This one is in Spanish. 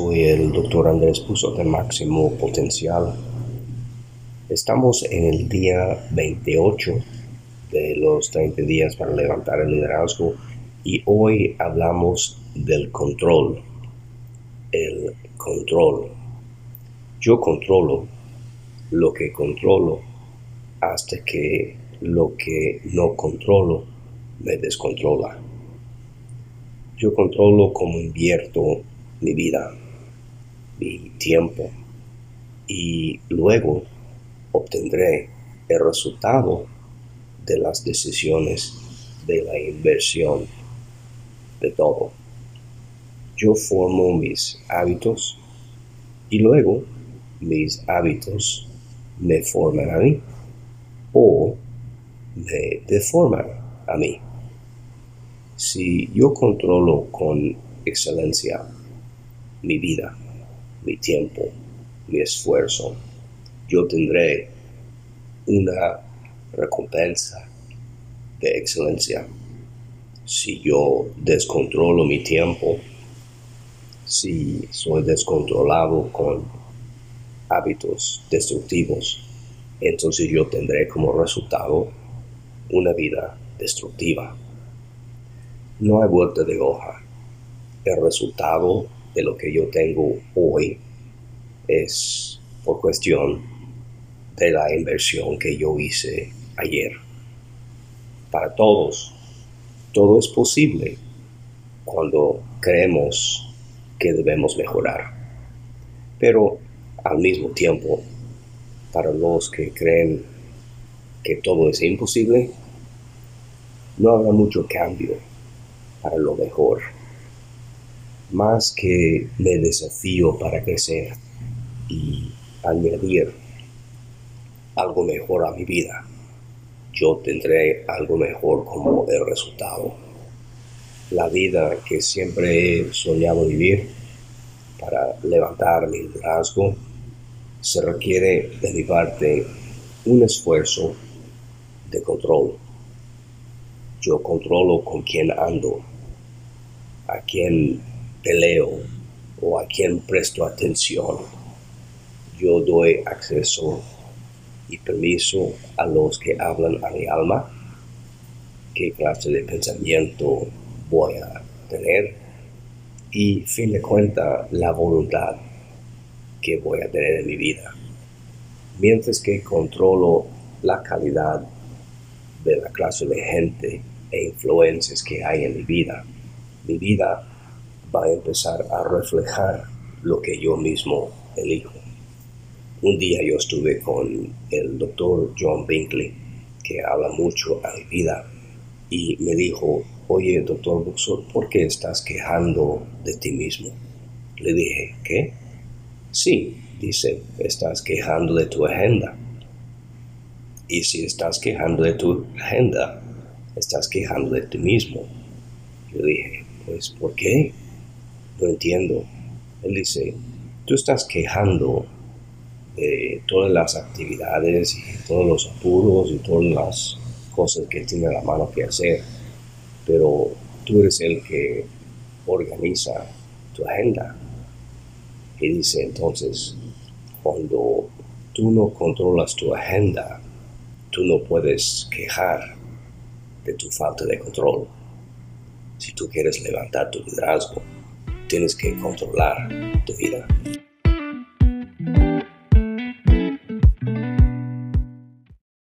Soy el doctor Andrés Puso de Máximo Potencial. Estamos en el día 28 de los 30 días para levantar el liderazgo y hoy hablamos del control. El control. Yo controlo lo que controlo hasta que lo que no controlo me descontrola. Yo controlo cómo invierto mi vida, mi tiempo, y luego obtendré el resultado de las decisiones de la inversión de todo. Yo formo mis hábitos y luego mis hábitos me forman a mí o me deforman a mí. Si yo controlo con excelencia mi vida, mi tiempo, mi esfuerzo, yo tendré una recompensa de excelencia. Si yo descontrolo mi tiempo, si soy descontrolado con hábitos destructivos, entonces yo tendré como resultado una vida destructiva. No hay vuelta de hoja. El resultado de lo que yo tengo hoy es por cuestión de la inversión que yo hice ayer. Para todos, todo es posible cuando creemos que debemos mejorar. Pero al mismo tiempo, para los que creen que todo es imposible, no habrá mucho cambio para lo mejor más que me desafío para crecer y añadir algo mejor a mi vida, yo tendré algo mejor como el resultado. La vida que siempre he soñado vivir para levantar mi liderazgo se requiere de un esfuerzo de control. Yo controlo con quién ando, a quién peleo o a quien presto atención. Yo doy acceso y permiso a los que hablan a mi alma, qué clase de pensamiento voy a tener y, fin de cuentas, la voluntad que voy a tener en mi vida. Mientras que controlo la calidad de la clase de gente e influencias que hay en mi vida, mi vida va a empezar a reflejar lo que yo mismo elijo. Un día yo estuve con el doctor John Binkley, que habla mucho a mi vida, y me dijo, oye, doctor Buxor, ¿por qué estás quejando de ti mismo? Le dije, ¿qué? Sí, dice, estás quejando de tu agenda. Y si estás quejando de tu agenda, estás quejando de ti mismo. Yo dije, pues, ¿por qué? No entiendo. Él dice, tú estás quejando de todas las actividades y todos los apuros y todas las cosas que tiene la mano que hacer, pero tú eres el que organiza tu agenda. Y dice entonces, cuando tú no controlas tu agenda, tú no puedes quejar de tu falta de control. Si tú quieres levantar tu liderazgo, tienes que controlar tu vida.